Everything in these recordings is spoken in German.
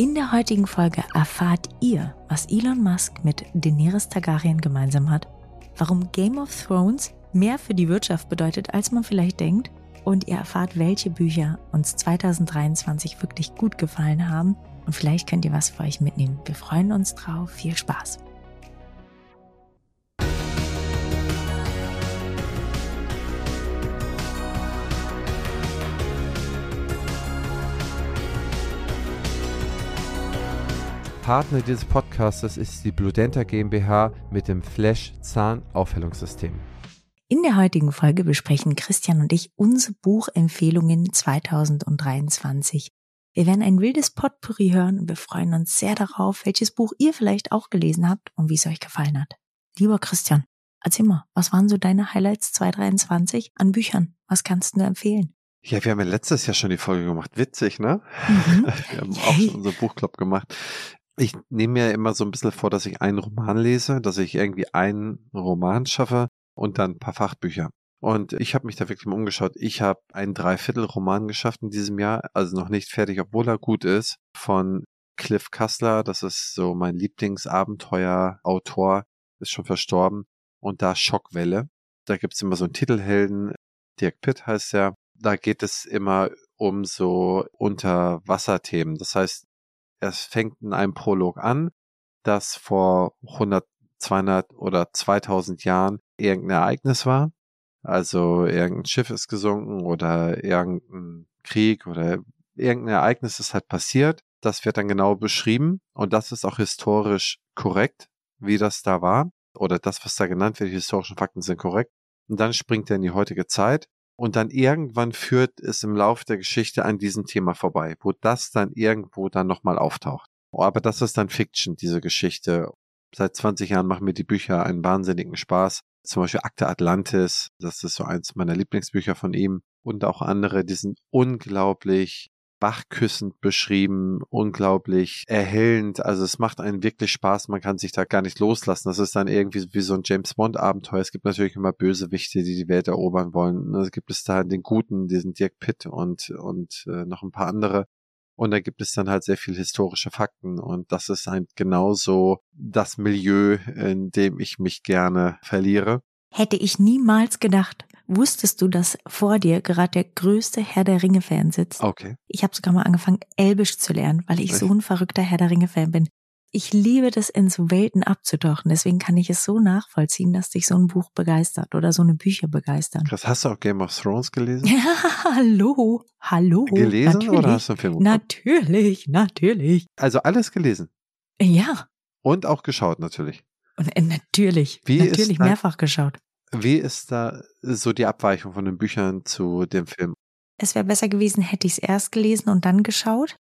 In der heutigen Folge erfahrt ihr, was Elon Musk mit Daenerys Targaryen gemeinsam hat, warum Game of Thrones mehr für die Wirtschaft bedeutet, als man vielleicht denkt, und ihr erfahrt, welche Bücher uns 2023 wirklich gut gefallen haben und vielleicht könnt ihr was für euch mitnehmen. Wir freuen uns drauf. Viel Spaß! Partner dieses Podcastes ist die Bludenta GmbH mit dem Flash Zahnaufhellungssystem. In der heutigen Folge besprechen Christian und ich unsere Buchempfehlungen 2023. Wir werden ein wildes Potpourri hören und wir freuen uns sehr darauf, welches Buch ihr vielleicht auch gelesen habt und wie es euch gefallen hat. Lieber Christian, erzähl mal, was waren so deine Highlights 2023 an Büchern? Was kannst du empfehlen? Ja, wir haben ja letztes Jahr schon die Folge gemacht. Witzig, ne? Mhm. Wir haben auch schon unseren Buchclub gemacht. Ich nehme mir immer so ein bisschen vor, dass ich einen Roman lese, dass ich irgendwie einen Roman schaffe und dann ein paar Fachbücher. Und ich habe mich da wirklich mal umgeschaut. Ich habe einen Dreiviertel-Roman geschafft in diesem Jahr, also noch nicht fertig, obwohl er gut ist, von Cliff Kassler. Das ist so mein Lieblingsabenteuer-Autor, ist schon verstorben. Und da Schockwelle. Da gibt's immer so einen Titelhelden, Dirk Pitt heißt er. Da geht es immer um so Unterwasserthemen. Das heißt, es fängt in einem Prolog an, dass vor 100, 200 oder 2000 Jahren irgendein Ereignis war. Also irgendein Schiff ist gesunken oder irgendein Krieg oder irgendein Ereignis ist halt passiert. Das wird dann genau beschrieben und das ist auch historisch korrekt, wie das da war. Oder das, was da genannt wird, die historischen Fakten sind korrekt. Und dann springt er in die heutige Zeit und dann irgendwann führt es im Laufe der Geschichte an diesem Thema vorbei, wo das dann irgendwo dann nochmal auftaucht. Aber das ist dann Fiction, diese Geschichte. Seit 20 Jahren machen mir die Bücher einen wahnsinnigen Spaß. Zum Beispiel Akte Atlantis, das ist so eins meiner Lieblingsbücher von ihm. Und auch andere, die sind unglaublich bachküssend beschrieben, unglaublich erhellend. Also es macht einen wirklich Spaß, man kann sich da gar nicht loslassen. Das ist dann irgendwie wie so ein James Bond Abenteuer. Es gibt natürlich immer Bösewichte, die die Welt erobern wollen. Es gibt es da den Guten, diesen Dirk Pitt und, und äh, noch ein paar andere. Und da gibt es dann halt sehr viel historische Fakten. Und das ist halt genauso das Milieu, in dem ich mich gerne verliere. Hätte ich niemals gedacht. Wusstest du, dass vor dir gerade der größte Herr der Ringe-Fan sitzt? Okay. Ich habe sogar mal angefangen, Elbisch zu lernen, weil ich Echt? so ein verrückter Herr der Ringe-Fan bin. Ich liebe das, in so Welten abzutauchen. Deswegen kann ich es so nachvollziehen, dass dich so ein Buch begeistert oder so eine Bücher begeistern. Krass, hast du auch Game of Thrones gelesen? Ja, hallo, hallo. Gelesen natürlich. oder hast du einen Film geguckt? Natürlich, natürlich. Also alles gelesen? Ja. Und auch geschaut natürlich. Und äh, natürlich, Wie natürlich mehrfach geschaut. Wie ist da so die Abweichung von den Büchern zu dem Film? Es wäre besser gewesen, hätte ich es erst gelesen und dann geschaut.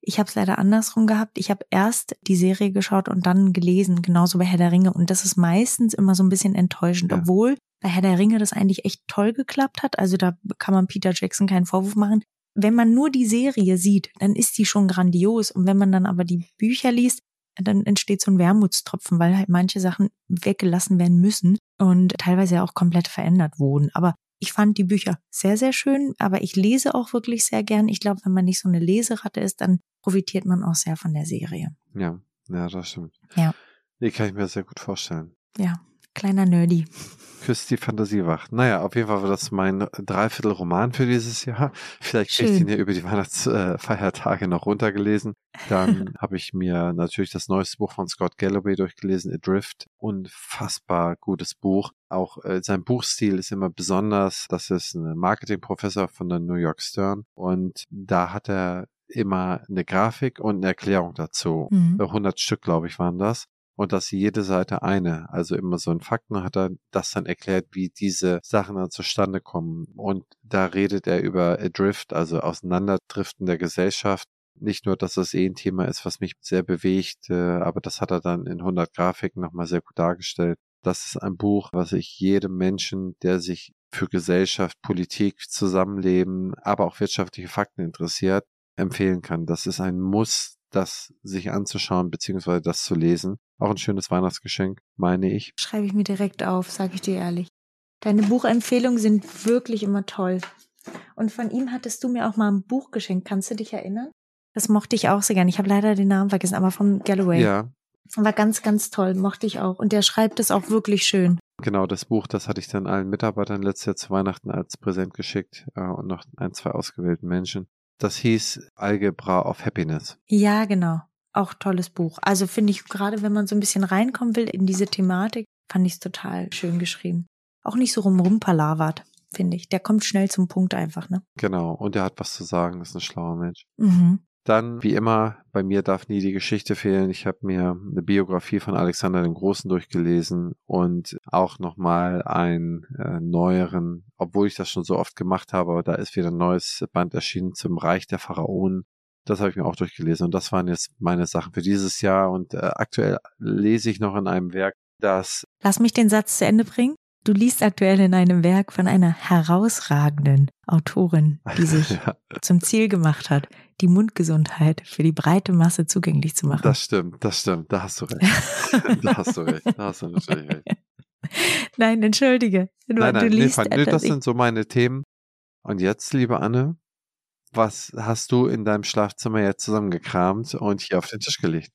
Ich habe es leider andersrum gehabt. Ich habe erst die Serie geschaut und dann gelesen, genauso bei Herr der Ringe. Und das ist meistens immer so ein bisschen enttäuschend, ja. obwohl bei Herr der Ringe das eigentlich echt toll geklappt hat. Also da kann man Peter Jackson keinen Vorwurf machen. Wenn man nur die Serie sieht, dann ist die schon grandios. Und wenn man dann aber die Bücher liest, dann entsteht so ein Wermutstropfen, weil halt manche Sachen weggelassen werden müssen und teilweise auch komplett verändert wurden. Aber ich fand die Bücher sehr, sehr schön, aber ich lese auch wirklich sehr gern. Ich glaube, wenn man nicht so eine Leseratte ist, dann profitiert man auch sehr von der Serie. Ja, ja, das stimmt. Ja. Die kann ich mir sehr gut vorstellen. Ja, kleiner Nerdy küsst die Fantasie wach. Naja, auf jeden Fall war das mein Dreiviertel-Roman für dieses Jahr. Vielleicht kriege ich den ja über die Weihnachtsfeiertage noch runtergelesen. Dann habe ich mir natürlich das neueste Buch von Scott Galloway durchgelesen, Adrift. Unfassbar gutes Buch. Auch äh, sein Buchstil ist immer besonders. Das ist ein Marketingprofessor von der New York Stern. Und da hat er immer eine Grafik und eine Erklärung dazu. Mhm. 100 Stück, glaube ich, waren das und dass jede Seite eine, also immer so ein Fakten hat er das dann erklärt, wie diese Sachen dann zustande kommen. Und da redet er über Drift, also Auseinanderdriften der Gesellschaft. Nicht nur, dass das eh ein Thema ist, was mich sehr bewegt, äh, aber das hat er dann in 100 Grafiken nochmal sehr gut dargestellt. Das ist ein Buch, was ich jedem Menschen, der sich für Gesellschaft, Politik, Zusammenleben, aber auch wirtschaftliche Fakten interessiert, empfehlen kann. Das ist ein Muss, das sich anzuschauen beziehungsweise das zu lesen. Auch ein schönes Weihnachtsgeschenk, meine ich. Schreibe ich mir direkt auf, sage ich dir ehrlich. Deine Buchempfehlungen sind wirklich immer toll. Und von ihm hattest du mir auch mal ein Buch geschenkt. Kannst du dich erinnern? Das mochte ich auch sehr gerne. Ich habe leider den Namen vergessen, aber von Galloway. Ja. War ganz, ganz toll, mochte ich auch. Und der schreibt es auch wirklich schön. Genau, das Buch, das hatte ich dann allen Mitarbeitern letztes Jahr zu Weihnachten als Präsent geschickt äh, und noch ein, zwei ausgewählten Menschen. Das hieß Algebra of Happiness. Ja, genau. Auch tolles Buch. Also finde ich gerade, wenn man so ein bisschen reinkommen will in diese Thematik, fand ich es total schön geschrieben. Auch nicht so rumrumpalawert, finde ich. Der kommt schnell zum Punkt einfach, ne? Genau. Und er hat was zu sagen, ist ein schlauer Mensch. Mhm. Dann, wie immer, bei mir darf nie die Geschichte fehlen. Ich habe mir eine Biografie von Alexander dem Großen durchgelesen und auch nochmal einen äh, neueren, obwohl ich das schon so oft gemacht habe, aber da ist wieder ein neues Band erschienen zum Reich der Pharaonen. Das habe ich mir auch durchgelesen und das waren jetzt meine Sachen für dieses Jahr und äh, aktuell lese ich noch in einem Werk, das... Lass mich den Satz zu Ende bringen. Du liest aktuell in einem Werk von einer herausragenden Autorin, die sich ja. zum Ziel gemacht hat, die Mundgesundheit für die breite Masse zugänglich zu machen. Das stimmt, das stimmt, da hast du recht. da hast du recht, da hast du natürlich recht. Nein, entschuldige. Du, nein, nein, du liest nee, nee, das sind so meine Themen. Und jetzt, liebe Anne, was hast du in deinem Schlafzimmer jetzt zusammengekramt und hier auf den Tisch gelegt?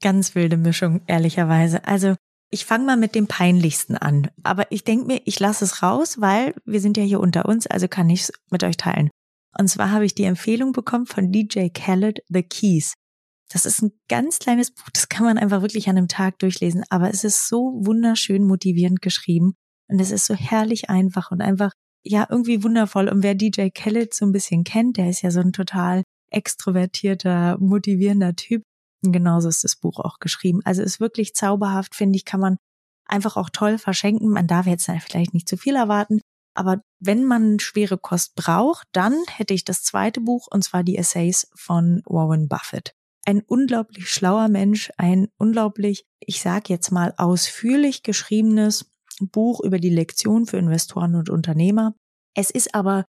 Ganz wilde Mischung, ehrlicherweise. Also ich fange mal mit dem Peinlichsten an. Aber ich denke mir, ich lasse es raus, weil wir sind ja hier unter uns, also kann ich es mit euch teilen. Und zwar habe ich die Empfehlung bekommen von DJ Khaled, The Keys. Das ist ein ganz kleines Buch, das kann man einfach wirklich an einem Tag durchlesen, aber es ist so wunderschön motivierend geschrieben und es ist so herrlich einfach und einfach, ja, irgendwie wundervoll. Und wer DJ Khaled so ein bisschen kennt, der ist ja so ein total extrovertierter, motivierender Typ. Genauso ist das Buch auch geschrieben. Also ist wirklich zauberhaft, finde ich, kann man einfach auch toll verschenken. Man darf jetzt vielleicht nicht zu viel erwarten, aber wenn man schwere Kost braucht, dann hätte ich das zweite Buch, und zwar die Essays von Warren Buffett. Ein unglaublich schlauer Mensch, ein unglaublich, ich sag jetzt mal, ausführlich geschriebenes Buch über die Lektion für Investoren und Unternehmer. Es ist aber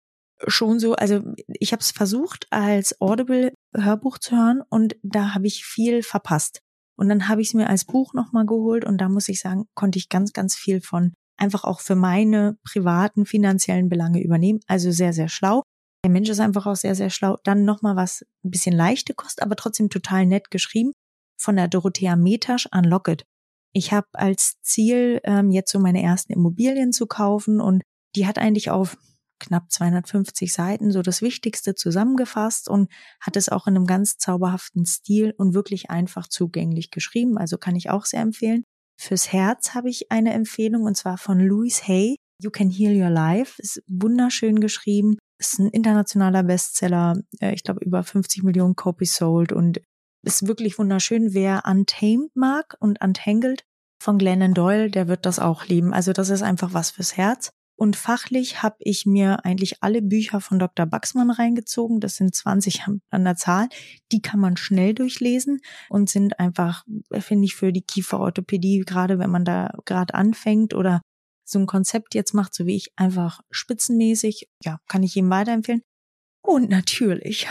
schon so, also ich habe es versucht als Audible Hörbuch zu hören und da habe ich viel verpasst. Und dann habe ich es mir als Buch nochmal geholt und da muss ich sagen, konnte ich ganz, ganz viel von einfach auch für meine privaten finanziellen Belange übernehmen. Also sehr, sehr schlau. Der Mensch ist einfach auch sehr, sehr schlau. Dann nochmal was ein bisschen leichte Kost, aber trotzdem total nett geschrieben von der Dorothea Metasch an Locket. Ich habe als Ziel, ähm, jetzt so meine ersten Immobilien zu kaufen und die hat eigentlich auf knapp 250 Seiten so das Wichtigste zusammengefasst und hat es auch in einem ganz zauberhaften Stil und wirklich einfach zugänglich geschrieben. Also kann ich auch sehr empfehlen. Fürs Herz habe ich eine Empfehlung und zwar von Louise Hay. You Can Heal Your Life. Ist wunderschön geschrieben. Ist ein internationaler Bestseller. Äh, ich glaube über 50 Millionen Copies sold und ist wirklich wunderschön. Wer Untamed mag und Untangled von Glennon Doyle, der wird das auch lieben. Also das ist einfach was fürs Herz. Und fachlich habe ich mir eigentlich alle Bücher von Dr. Baxmann reingezogen. Das sind 20 an der Zahl. Die kann man schnell durchlesen und sind einfach, finde ich, für die Kieferorthopädie, gerade wenn man da gerade anfängt oder so ein Konzept jetzt macht, so wie ich, einfach spitzenmäßig. Ja, kann ich jedem weiterempfehlen. Und natürlich,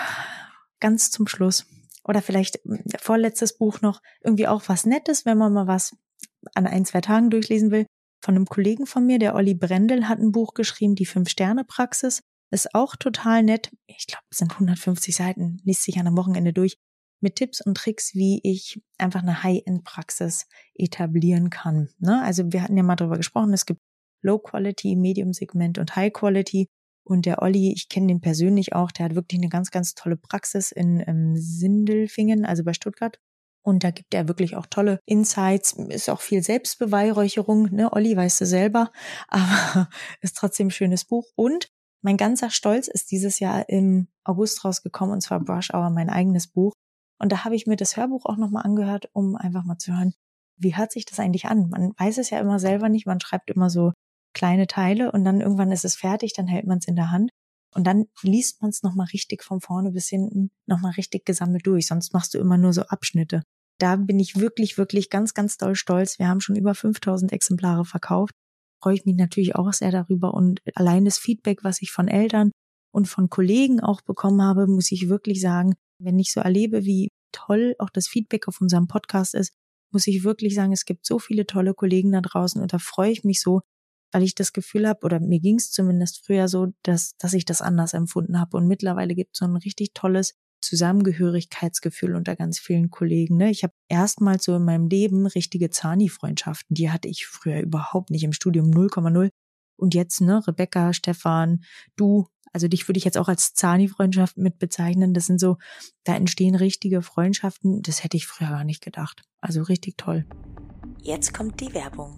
ganz zum Schluss, oder vielleicht vorletztes Buch noch, irgendwie auch was Nettes, wenn man mal was an ein, zwei Tagen durchlesen will von einem Kollegen von mir, der Olli Brendel, hat ein Buch geschrieben, die Fünf-Sterne-Praxis. Ist auch total nett. Ich glaube, es sind 150 Seiten, liest sich an einem Wochenende durch, mit Tipps und Tricks, wie ich einfach eine High-End-Praxis etablieren kann. Ne? Also wir hatten ja mal darüber gesprochen, es gibt Low-Quality, Medium-Segment und High-Quality. Und der Olli, ich kenne den persönlich auch, der hat wirklich eine ganz, ganz tolle Praxis in ähm, Sindelfingen, also bei Stuttgart. Und da gibt er wirklich auch tolle Insights, ist auch viel Selbstbeweihräucherung, ne, Olli weißt du selber, aber ist trotzdem ein schönes Buch. Und mein ganzer Stolz ist dieses Jahr im August rausgekommen, und zwar Brush Hour, mein eigenes Buch. Und da habe ich mir das Hörbuch auch nochmal angehört, um einfach mal zu hören, wie hört sich das eigentlich an? Man weiß es ja immer selber nicht, man schreibt immer so kleine Teile und dann irgendwann ist es fertig, dann hält man es in der Hand. Und dann liest man es nochmal richtig von vorne bis hinten, nochmal richtig gesammelt durch. Sonst machst du immer nur so Abschnitte. Da bin ich wirklich, wirklich ganz, ganz doll stolz. Wir haben schon über 5000 Exemplare verkauft. Freue ich mich natürlich auch sehr darüber. Und allein das Feedback, was ich von Eltern und von Kollegen auch bekommen habe, muss ich wirklich sagen, wenn ich so erlebe, wie toll auch das Feedback auf unserem Podcast ist, muss ich wirklich sagen, es gibt so viele tolle Kollegen da draußen und da freue ich mich so, weil ich das Gefühl habe, oder mir ging es zumindest früher so, dass, dass ich das anders empfunden habe. Und mittlerweile gibt es so ein richtig tolles Zusammengehörigkeitsgefühl unter ganz vielen Kollegen. Ne? Ich habe erstmals so in meinem Leben richtige Zani-Freundschaften. Die hatte ich früher überhaupt nicht im Studium 0,0. Und jetzt, ne, Rebecca, Stefan, du, also dich würde ich jetzt auch als Zani-Freundschaft mit bezeichnen. Das sind so, da entstehen richtige Freundschaften. Das hätte ich früher gar nicht gedacht. Also richtig toll. Jetzt kommt die Werbung.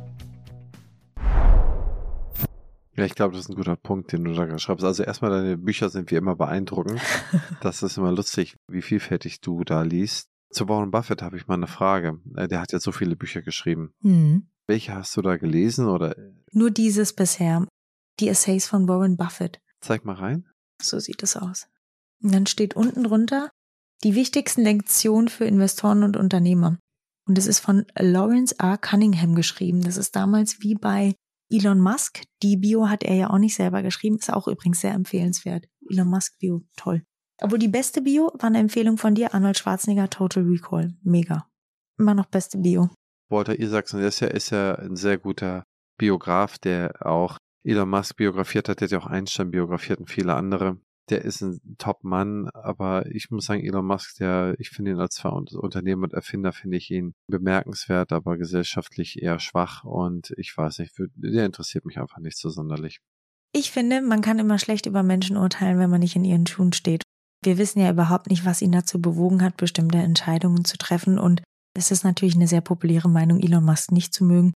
Ja, ich glaube, das ist ein guter Punkt, den du da schreibst. Also erstmal, deine Bücher sind wie immer beeindruckend. das ist immer lustig, wie vielfältig du da liest. Zu Warren Buffett habe ich mal eine Frage. Äh, der hat ja so viele Bücher geschrieben. Mhm. Welche hast du da gelesen oder? Nur dieses bisher. Die Essays von Warren Buffett. Zeig mal rein. So sieht es aus. Und dann steht unten drunter die wichtigsten Lektionen für Investoren und Unternehmer. Und es ist von Lawrence R. Cunningham geschrieben. Das ist damals wie bei Elon Musk. Die Bio hat er ja auch nicht selber geschrieben. Ist auch übrigens sehr empfehlenswert. Elon Musk Bio, toll. Obwohl die beste Bio war eine Empfehlung von dir, Arnold Schwarzenegger, Total Recall. Mega. Immer noch beste Bio. Walter Isaacson, der ist ja, ist ja ein sehr guter Biograf, der auch Elon Musk biografiert hat, der hat ja auch Einstein biografiert und viele andere der ist ein Top-Mann, aber ich muss sagen, Elon Musk, der, ich finde ihn als Unternehmer und Erfinder, finde ich ihn bemerkenswert, aber gesellschaftlich eher schwach und ich weiß nicht, der interessiert mich einfach nicht so sonderlich. Ich finde, man kann immer schlecht über Menschen urteilen, wenn man nicht in ihren Schuhen steht. Wir wissen ja überhaupt nicht, was ihn dazu bewogen hat, bestimmte Entscheidungen zu treffen und es ist natürlich eine sehr populäre Meinung, Elon Musk nicht zu mögen.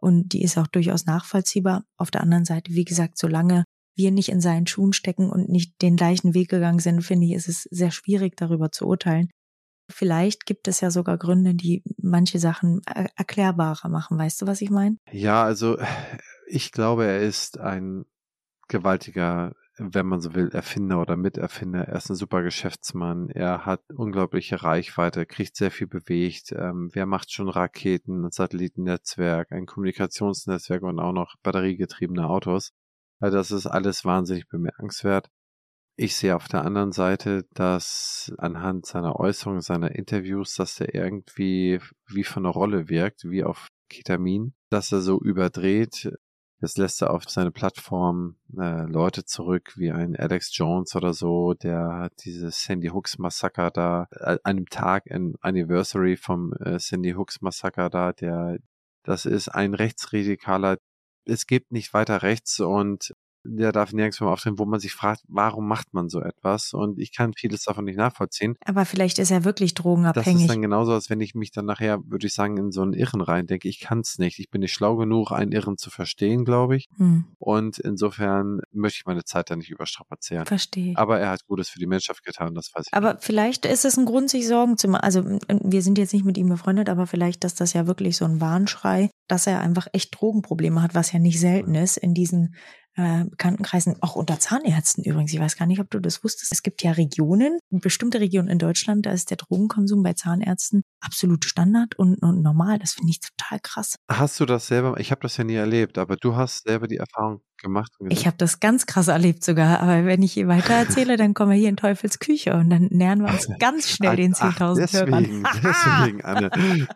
Und die ist auch durchaus nachvollziehbar. Auf der anderen Seite, wie gesagt, solange wir nicht in seinen Schuhen stecken und nicht den gleichen Weg gegangen sind, finde ich, ist es sehr schwierig, darüber zu urteilen. Vielleicht gibt es ja sogar Gründe, die manche Sachen erklärbarer machen. Weißt du, was ich meine? Ja, also ich glaube, er ist ein gewaltiger, wenn man so will, Erfinder oder Miterfinder. Er ist ein super Geschäftsmann. Er hat unglaubliche Reichweite, kriegt sehr viel bewegt. Ähm, wer macht schon Raketen, ein Satellitennetzwerk, ein Kommunikationsnetzwerk und auch noch batteriegetriebene Autos? Das ist alles wahnsinnig bemerkenswert. Ich sehe auf der anderen Seite, dass anhand seiner Äußerungen, seiner Interviews, dass er irgendwie wie von einer Rolle wirkt, wie auf Ketamin, dass er so überdreht. Das lässt er auf seine Plattform äh, Leute zurück, wie ein Alex Jones oder so, der hat dieses Sandy Hooks Massaker da, äh, einem Tag, ein Anniversary vom äh, Sandy Hooks Massaker da, der, das ist ein Rechtsradikaler, es gibt nicht weiter rechts und der darf nirgends mehr auftreten, wo man sich fragt, warum macht man so etwas? Und ich kann vieles davon nicht nachvollziehen. Aber vielleicht ist er wirklich drogenabhängig. Das ist dann genauso, als wenn ich mich dann nachher, würde ich sagen, in so einen Irren rein denke. Ich kann es nicht. Ich bin nicht schlau genug, einen Irren zu verstehen, glaube ich. Hm. Und insofern möchte ich meine Zeit da nicht überstrapazieren. Verstehe. Aber er hat Gutes für die Menschheit getan, das weiß ich. Aber nicht. vielleicht ist es ein Grund, sich Sorgen zu machen. Also wir sind jetzt nicht mit ihm befreundet, aber vielleicht ist das ja wirklich so ein Warnschrei, dass er einfach echt Drogenprobleme hat, was ja nicht selten ist in diesen äh, Bekanntenkreisen, auch unter Zahnärzten übrigens. Ich weiß gar nicht, ob du das wusstest. Es gibt ja Regionen, bestimmte Regionen in Deutschland, da ist der Drogenkonsum bei Zahnärzten absolut Standard und, und normal. Das finde ich total krass. Hast du das selber? Ich habe das ja nie erlebt, aber du hast selber die Erfahrung gemacht. ich habe das ganz krass erlebt sogar. Aber wenn ich hier weiter erzähle, dann kommen wir hier in Teufels Küche und dann nähern wir uns ganz schnell den 10.000 Deswegen, deswegen, Anne.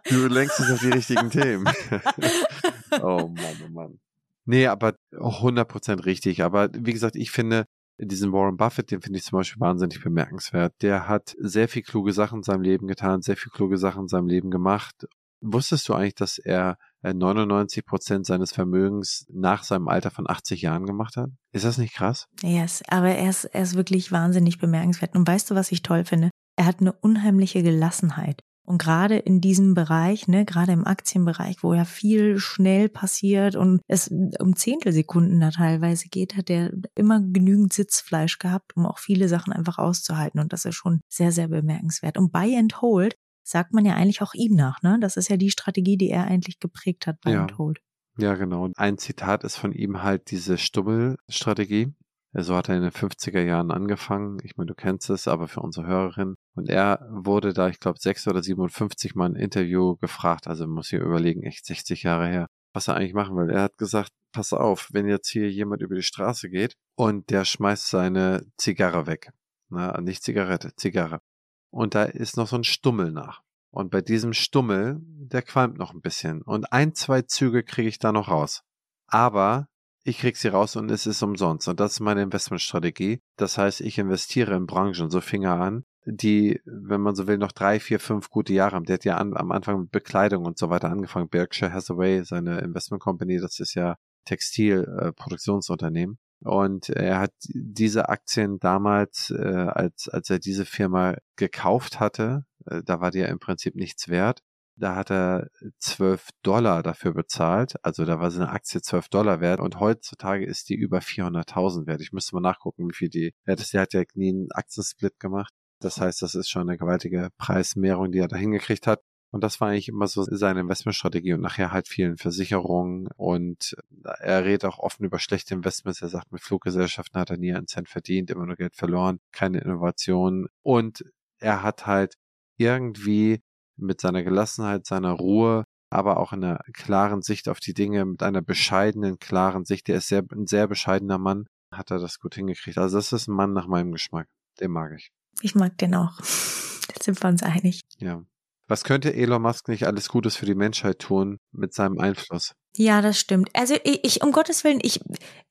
Du lenkst uns auf die richtigen Themen. oh Mann, oh Mann. Nee, aber 100% richtig. Aber wie gesagt, ich finde, diesen Warren Buffett, den finde ich zum Beispiel wahnsinnig bemerkenswert. Der hat sehr viel kluge Sachen in seinem Leben getan, sehr viel kluge Sachen in seinem Leben gemacht. Wusstest du eigentlich, dass er 99 Prozent seines Vermögens nach seinem Alter von 80 Jahren gemacht hat? Ist das nicht krass? Yes, aber er ist, er ist wirklich wahnsinnig bemerkenswert. Und weißt du, was ich toll finde? Er hat eine unheimliche Gelassenheit. Und gerade in diesem Bereich, ne, gerade im Aktienbereich, wo ja viel schnell passiert und es um Zehntelsekunden da teilweise geht, hat er immer genügend Sitzfleisch gehabt, um auch viele Sachen einfach auszuhalten. Und das ist schon sehr, sehr bemerkenswert. Und Buy and Hold sagt man ja eigentlich auch ihm nach, ne? Das ist ja die Strategie, die er eigentlich geprägt hat, Buy ja. and Hold. Ja, genau. Ein Zitat ist von ihm halt diese Stummel-Strategie. So hat er in den 50er Jahren angefangen. Ich meine, du kennst es, aber für unsere Hörerin. Und er wurde da, ich glaube, 6 oder 57 Mal ein Interview gefragt. Also muss ich überlegen, echt 60 Jahre her, was er eigentlich machen will. Er hat gesagt, pass auf, wenn jetzt hier jemand über die Straße geht und der schmeißt seine Zigarre weg. Na, nicht Zigarette, Zigarre. Und da ist noch so ein Stummel nach. Und bei diesem Stummel, der qualmt noch ein bisschen. Und ein, zwei Züge kriege ich da noch raus. Aber ich krieg sie raus und es ist umsonst. Und das ist meine Investmentstrategie. Das heißt, ich investiere in Branchen, so fing er an, die, wenn man so will, noch drei, vier, fünf gute Jahre haben. Der hat ja an, am Anfang mit Bekleidung und so weiter angefangen. Berkshire Hathaway, seine Investment Company, das ist ja Textilproduktionsunternehmen. Äh, und er hat diese Aktien damals, äh, als, als er diese Firma gekauft hatte, äh, da war die ja im Prinzip nichts wert, da hat er 12 Dollar dafür bezahlt. Also da war so eine Aktie 12 Dollar wert und heutzutage ist die über 400.000 wert. Ich müsste mal nachgucken, wie viel die wert ist. Der hat ja nie einen Aktiensplit gemacht. Das heißt, das ist schon eine gewaltige Preismehrung, die er da hingekriegt hat. Und das war eigentlich immer so seine Investmentstrategie und nachher halt vielen Versicherungen und er redet auch offen über schlechte Investments. Er sagt, mit Fluggesellschaften hat er nie einen Cent verdient, immer nur Geld verloren, keine Innovation und er hat halt irgendwie mit seiner Gelassenheit, seiner Ruhe, aber auch einer klaren Sicht auf die Dinge, mit einer bescheidenen, klaren Sicht. Der ist sehr, ein sehr bescheidener Mann, hat er das gut hingekriegt. Also das ist ein Mann nach meinem Geschmack. Den mag ich. Ich mag den auch. Da sind wir uns einig. Ja. Was könnte Elon Musk nicht alles Gutes für die Menschheit tun mit seinem Einfluss? Ja, das stimmt. Also ich, ich um Gottes Willen, ich,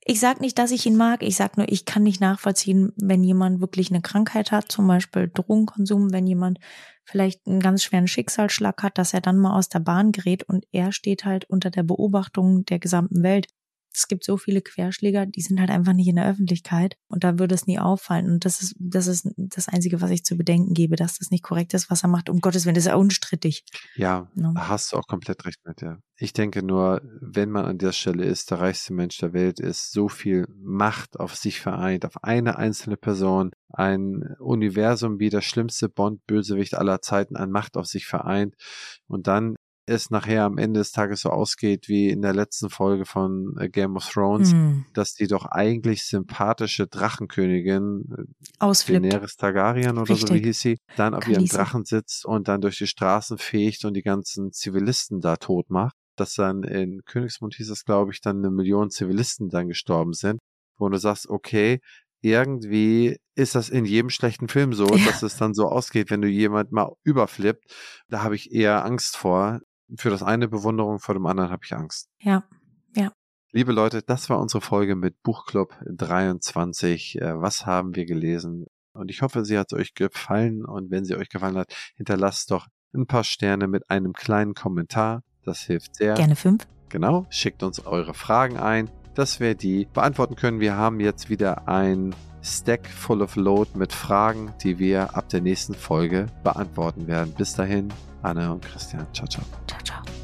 ich sag nicht, dass ich ihn mag. Ich sag nur, ich kann nicht nachvollziehen, wenn jemand wirklich eine Krankheit hat, zum Beispiel Drogenkonsum, wenn jemand vielleicht einen ganz schweren Schicksalsschlag hat, dass er dann mal aus der Bahn gerät und er steht halt unter der Beobachtung der gesamten Welt es gibt so viele Querschläger, die sind halt einfach nicht in der Öffentlichkeit und da würde es nie auffallen. Und das ist, das ist das Einzige, was ich zu bedenken gebe, dass das nicht korrekt ist, was er macht. Um Gottes Willen, das ist ja unstrittig. Ja, no. hast du auch komplett recht mit, ja. Ich denke nur, wenn man an der Stelle ist, der reichste Mensch der Welt ist, so viel Macht auf sich vereint, auf eine einzelne Person, ein Universum wie der schlimmste Bond-Bösewicht aller Zeiten an Macht auf sich vereint und dann es nachher am Ende des Tages so ausgeht wie in der letzten Folge von äh, Game of Thrones, hm. dass die doch eigentlich sympathische Drachenkönigin äh, Ausflippt. Daenerys Targaryen oder Richtig. so wie hieß sie, dann auf ihrem Drachen sitzt und dann durch die Straßen fegt und die ganzen Zivilisten da tot macht. Dass dann in Königsmund hieß es, glaube ich, dann eine Million Zivilisten dann gestorben sind, wo du sagst, okay, irgendwie ist das in jedem schlechten Film so, ja. dass es dann so ausgeht, wenn du jemand mal überflippt. Da habe ich eher Angst vor, für das eine Bewunderung, vor dem anderen habe ich Angst. Ja, ja. Liebe Leute, das war unsere Folge mit Buchclub 23. Äh, was haben wir gelesen? Und ich hoffe, sie hat euch gefallen. Und wenn sie euch gefallen hat, hinterlasst doch ein paar Sterne mit einem kleinen Kommentar. Das hilft sehr. Gerne fünf. Genau. Schickt uns eure Fragen ein, dass wir die beantworten können. Wir haben jetzt wieder ein Stack full of load mit Fragen, die wir ab der nächsten Folge beantworten werden. Bis dahin, Anne und Christian. Ciao, ciao. Ciao, ciao.